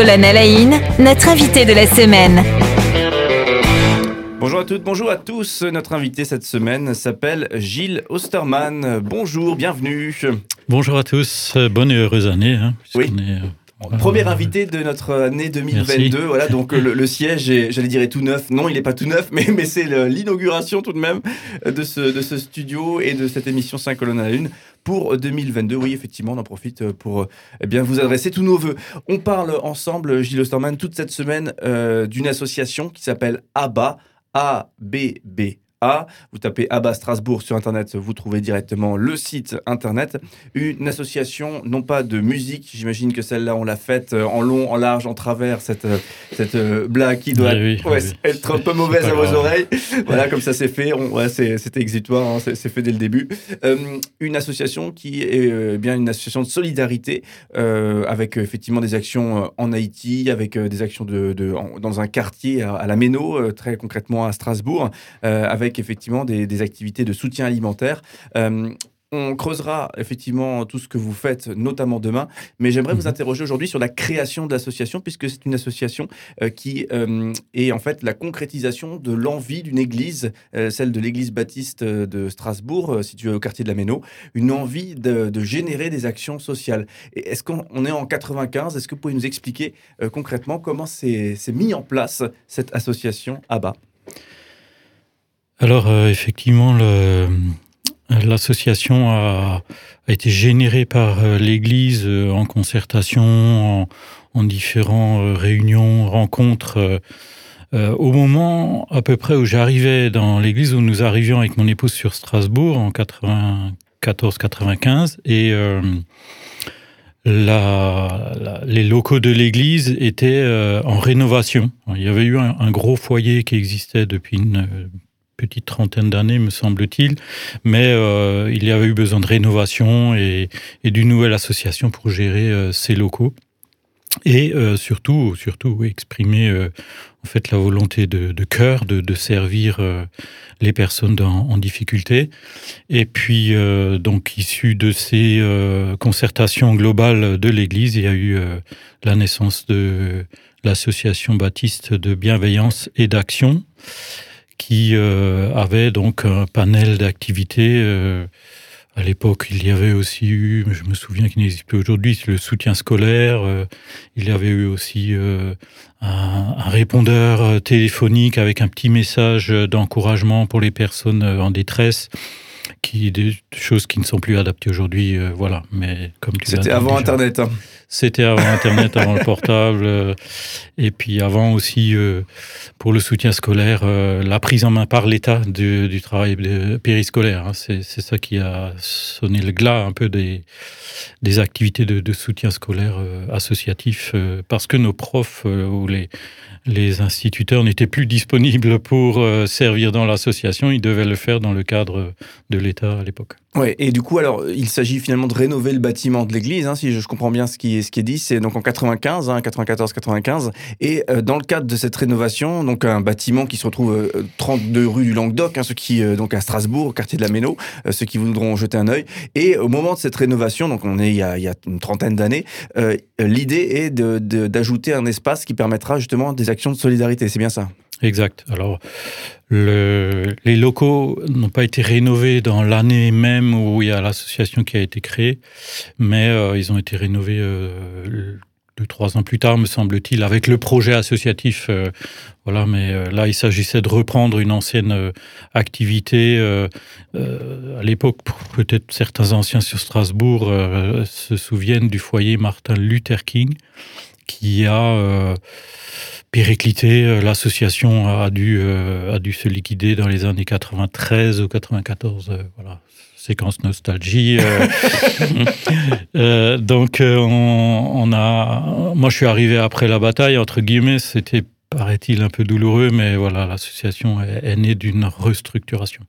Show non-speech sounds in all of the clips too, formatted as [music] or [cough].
Colonel Aïn, notre invité de la semaine. Bonjour à toutes, bonjour à tous. Notre invité cette semaine s'appelle Gilles Osterman. Bonjour, bienvenue. Bonjour à tous, bonne et heureuse année. Hein, oui. Premier invité de notre année 2022. Voilà, donc le, siège, j'allais dire, est tout neuf. Non, il n'est pas tout neuf, [laughs] mais, mais c'est l'inauguration tout de même de ce, de ce studio et de cette émission 5 colonnes à la une pour 2022. Oui, effectivement, on en profite pour eh bien, vous adresser tous nos voeux. On parle ensemble, Gilles Osterman, toute cette semaine euh, d'une association qui s'appelle ABBA, A-B-B a. Vous tapez ABBA Strasbourg sur Internet, vous trouvez directement le site Internet. Une association, non pas de musique, j'imagine que celle-là, on l'a faite euh, en long, en large, en travers, cette, euh, cette euh, blague qui doit être un peu mauvaise à vos oreilles. [laughs] voilà, comme ça c'est fait. C'était exutoire, hein, c'est fait dès le début. une association qui est bien une association de solidarité avec effectivement des actions en Haïti, avec des actions de, dans un quartier à, à la Méno, très concrètement à Strasbourg, avec effectivement des, activités de soutien alimentaire. Euh, on creusera effectivement tout ce que vous faites, notamment demain. Mais j'aimerais vous mhm. interroger aujourd'hui sur la création de l'association, puisque c'est une association euh, qui euh, est en fait la concrétisation de l'envie d'une église, celle de l'église baptiste de Strasbourg, située au quartier de la Méno, une envie de, générer des actions sociales. Est-ce qu'on est en 95 Est-ce que vous pouvez nous expliquer concrètement comment c'est mis en place cette association ABBA alors euh, effectivement, l'association a, été générée par euh, l'Église euh, en concertation, en, en différentes réunions, rencontres. au moment à peu près où j'arrivais dans l'église, où nous arrivions avec mon épouse sur Strasbourg en 94-95, et les locaux de l'église étaient en rénovation. Il y avait eu un, gros foyer qui existait depuis une petite trentaine d'années, me semble-t-il, mais euh, il y avait eu besoin de rénovation et, d'une nouvelle association pour gérer euh, ces locaux. Et euh, surtout, surtout exprimer en fait la volonté de, cœur de, servir les personnes en, difficulté. Et puis, donc, issu de ces concertations globales de l'Église, il y a eu la naissance de l'association baptiste de bienveillance et d'action qui euh, avait donc un panel d'activités. Euh, à l'époque, il y avait aussi eu, je me souviens qu'il n'existe plus aujourd'hui, le soutien scolaire. Euh, il y avait eu aussi un, répondeur téléphonique avec un petit message d'encouragement pour les personnes en détresse qui des choses qui ne sont plus adaptées aujourd'hui, voilà. Mais comme tu c'était avant Internet. Hein. C'était avant Internet, avant le portable, euh, et puis avant aussi, euh, pour le soutien scolaire, euh, la prise en main par l'État du, travail périscolaire. Hein. C'est ça qui a sonné le glas un peu des, des activités de, de soutien scolaire associatif, parce que nos profs ou les, les instituteurs n'étaient plus disponibles pour servir dans l'association, ils devaient le faire dans le cadre de l'État à l'époque. Ouais, et du coup, alors, il s'agit finalement de rénover le bâtiment de l'église, hein, si je, comprends bien ce qui est, ce dit. C'est donc en 95, 94-95. Et euh, dans le cadre de cette rénovation, donc un bâtiment qui se retrouve 32 euh, rue du Languedoc, hein, ceux qui, euh, donc à Strasbourg, au quartier de la Méno, ceux qui voudront jeter un œil. Et au moment de cette rénovation, donc on est il y a, il y a une trentaine d'années, l'idée est d'ajouter de, un espace qui permettra justement des actions de solidarité. C'est bien ça? Exact. Alors, le, les locaux n'ont pas été rénovés dans l'année même où il y a l'association qui a été créée, mais euh, ils ont été rénovés euh, deux, trois ans plus tard, me semble-t-il, avec le projet associatif. Euh, voilà, mais là, il s'agissait de reprendre une ancienne activité. à l'époque, peut-être certains anciens sur Strasbourg se souviennent du foyer Martin Luther King, qui a périclité. Euh, l'association a dû, euh, a dû se liquider dans les années 93 ou 94. Euh, voilà, séquence nostalgie. [laughs] donc, on, a. Moi, je suis arrivé après la bataille, entre guillemets. C'était, paraît-il, un peu douloureux, mais voilà, l'association est, née d'une restructuration.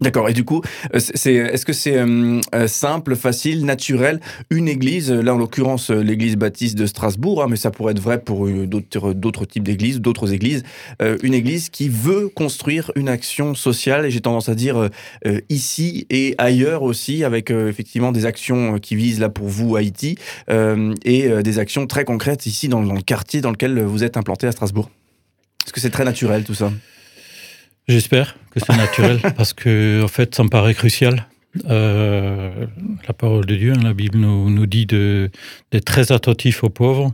D'accord. Et du coup, euh, est-ce que c'est euh, euh, simple, facile, naturel? Une église, là en l'occurrence l'église baptiste de Strasbourg, hein, mais ça pourrait être vrai pour d'autres, types d'églises, d'autres églises, une église qui veut construire une action sociale, et j'ai tendance à dire ici et ailleurs aussi, avec effectivement des actions qui visent là pour vous Haïti, et des actions très concrètes ici dans le quartier dans lequel vous êtes implanté à Strasbourg. Est-ce que c'est très naturel tout ça? J'espère que c'est naturel [laughs] parce que en fait, ça me paraît crucial. Euh, la parole de Dieu, hein, la Bible nous, nous dit d'être très attentif aux pauvres,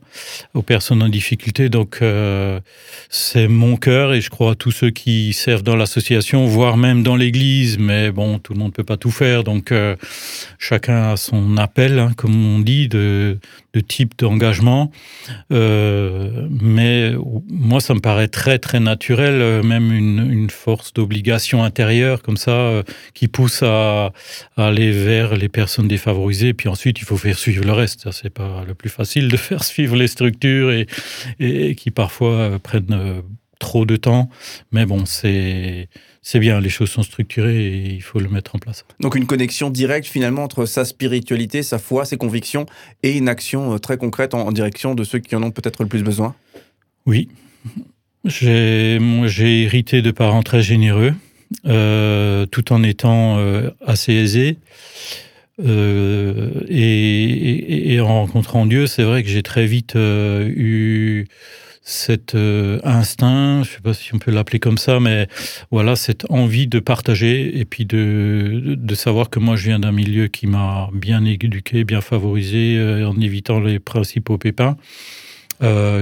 aux personnes en difficulté. Donc, euh, c'est mon cœur et je crois à tous ceux qui servent dans l'association, voire même dans l'Église. Mais bon, tout le monde ne peut pas tout faire. Donc, euh, chacun a son appel, hein, comme on dit, de, de type d'engagement. Euh, mais moi, ça me paraît très, très naturel, euh, même une, une force d'obligation intérieure comme ça, euh, qui pousse à, à, aller vers les personnes défavorisées. Puis ensuite, il faut faire suivre le reste. C'est pas le plus facile de [laughs] faire suivre les structures et, et, qui parfois prennent trop de temps. Mais bon, c'est c'est bien, les choses sont structurées et il faut le mettre en place. Donc une connexion directe finalement entre sa spiritualité, sa foi, ses convictions et une action euh, très concrète en, direction de ceux qui en ont peut-être le plus besoin? Oui. J'ai hérité de parents très généreux, euh, tout en étant euh, assez aisés. Euh, et, en rencontrant Dieu, c'est vrai que j'ai très vite euh, eu cet euh, instinct, je ne sais pas si on peut l'appeler comme ça, mais voilà, cette envie de partager et puis de, de savoir que moi je viens d'un milieu qui m'a bien éduqué, bien favorisé en évitant les principaux pépins.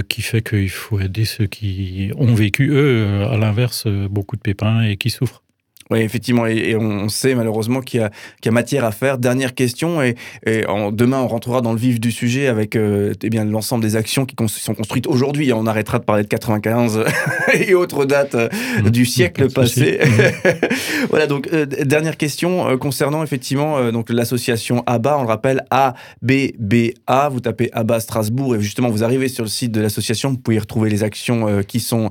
Qui fait qu'il faut aider ceux qui ont vécu, eux, à l'inverse, beaucoup de pépins et qui souffrent. Oui, effectivement, et, on sait malheureusement qu'il y, y, a matière à faire. Dernière question, et, et en, demain on rentrera dans le vif du sujet avec euh, eh bien l'ensemble des actions qui sont construites aujourd'hui. On arrêtera de parler de 95 [laughs] et autres dates euh, mmh. du siècle passé. Mmh. [laughs] voilà, donc euh, dernière question euh, concernant effectivement euh, donc l'association ABBA. On le rappelle, ABBA. Vous tapez ABBA Strasbourg et justement vous arrivez sur le site de l'association. Vous pouvez y retrouver les actions qui sont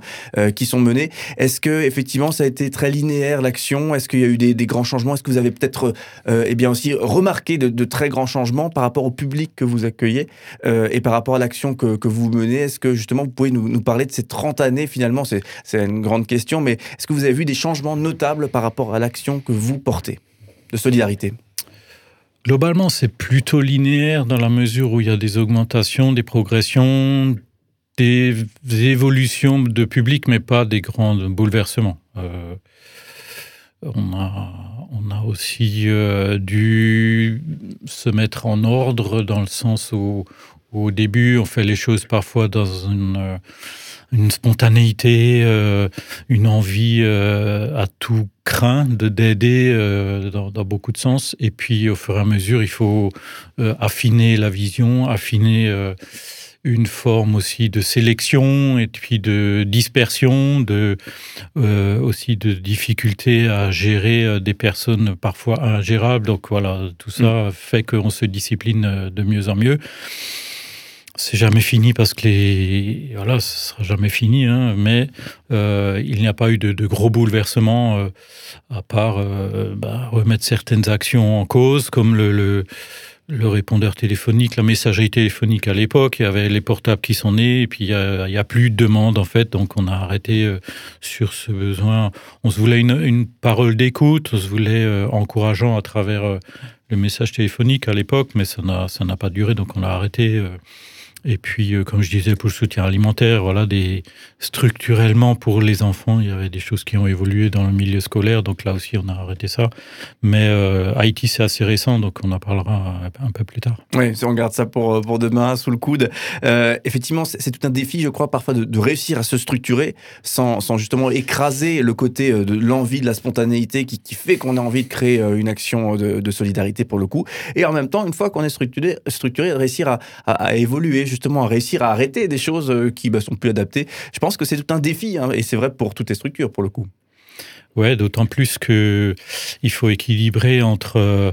qui sont menées. Est-ce que effectivement ça a été très linéaire l'action est-ce qu'il y a eu des, grands changements Est-ce que vous avez peut-être euh, eh bien aussi remarqué de, très grands changements par rapport au public que vous accueillez euh, et par rapport à l'action que, vous menez? Est-ce que justement vous pouvez nous, parler de ces 30 années finalement? C'est une grande question, mais est-ce que vous avez vu des changements notables par rapport à l'action que vous portez de solidarité? Globalement, c'est plutôt linéaire dans la mesure où il y a des augmentations, des progressions, des évolutions de public, mais pas des grands bouleversements. Euh, on a, on a aussi euh, dû se mettre en ordre dans le sens où, au début, on fait les choses parfois dans une, euh, spontanéité, euh, une envie à tout craint de d'aider dans, beaucoup de sens. Et puis, au fur et à mesure, il faut affiner la vision, affiner une forme aussi de sélection et puis de dispersion, de, euh, aussi de difficulté à gérer euh, des personnes parfois ingérables. Donc voilà, tout ça mmh. fait qu'on se discipline euh, de mieux en mieux. C'est jamais fini parce que les voilà, ce sera jamais fini, hein, mais euh, il n'y a pas eu de, de gros bouleversements euh, à part bah, remettre certaines actions en cause, comme le, le le répondeur téléphonique, la messagerie téléphonique à l'époque, il y avait les portables qui sont nés, et puis il y, a, plus de demandes en fait, donc on a arrêté euh, sur ce besoin. On se voulait une, une parole d'écoute, on se voulait euh, encourageant à travers euh, le message téléphonique à l'époque, mais ça n'a pas duré, donc on a arrêté. Et puis, euh, comme je disais, pour le soutien alimentaire, voilà, des, structurellement pour les enfants, il y avait des choses qui ont évolué dans le milieu scolaire. Donc là aussi, on a arrêté ça. Mais euh, Haïti, c'est assez récent, donc on en parlera un, peu plus tard. Oui, si on garde ça pour, euh, pour demain, sous le coude. Effectivement, c'est tout un défi, je crois, parfois de, réussir à se structurer sans, sans, justement écraser le côté de l'envie, de la spontanéité qui, fait qu'on a envie de créer une action de, solidarité pour le coup. Et en même temps, une fois qu'on est structuré, structuré, réussir à, à évoluer justement à réussir à arrêter des choses euh, qui bah, sont plus adaptées. Je pense que c'est tout un défi hein, et c'est vrai pour toutes les structures pour le coup. Ouais, d'autant plus que il faut équilibrer entre euh,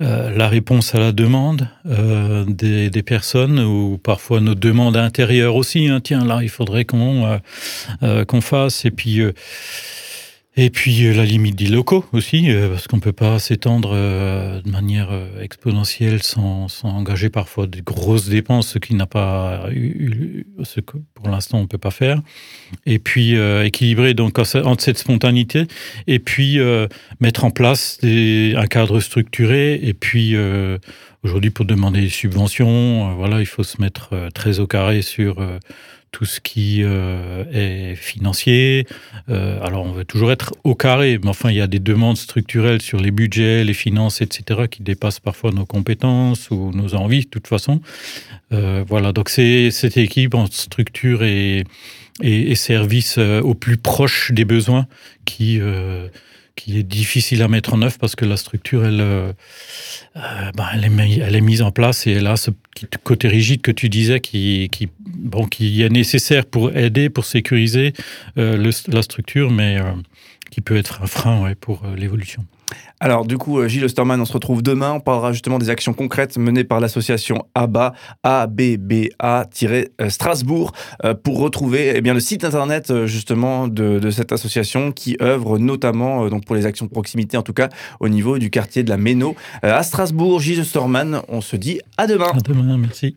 la réponse à la demande euh, des, personnes ou parfois nos demandes intérieures aussi. Hein. Tiens, là, il faudrait qu'on euh, euh, qu'on fasse. Et puis, Et puis euh, la limite des locaux aussi, euh, parce qu'on ne peut pas s'étendre euh, de manière exponentielle sans, sans, engager parfois de grosses dépenses, ce qui n'a pas eu, ce que pour l'instant on ne peut pas faire. Et puis équilibrer donc entre cette spontanéité et puis mettre en place des, un cadre structuré. Et puis aujourd'hui pour demander des subventions, voilà, il faut se mettre très au carré sur tout ce qui euh, est financier. Euh, alors, on veut toujours être au carré, mais enfin, il y a des demandes structurelles sur les budgets, les finances, etc., qui dépassent parfois nos compétences ou nos envies, de toute façon. Euh, voilà, donc c'est cette équipe en structure et, et, et service au plus proche des besoins qui qui est difficile à mettre en œuvre parce que la structure, elle, euh, euh, ben, elle, est, mise en place et elle a ce côté rigide que tu disais qui, qui, bon, qui est nécessaire pour aider, pour sécuriser euh, la structure, mais qui peut être un frein pour l'évolution. Alors du coup, euh, Gilles Osterman, on se retrouve demain. On parlera justement des actions concrètes menées par l'association ABBA-Strasbourg, euh, pour retrouver eh bien, le site internet euh, justement de, cette association qui œuvre notamment donc pour les actions de proximité, en tout cas au niveau du quartier de la Méno. à Strasbourg, Gilles Osterman, on se dit à demain. À demain, merci.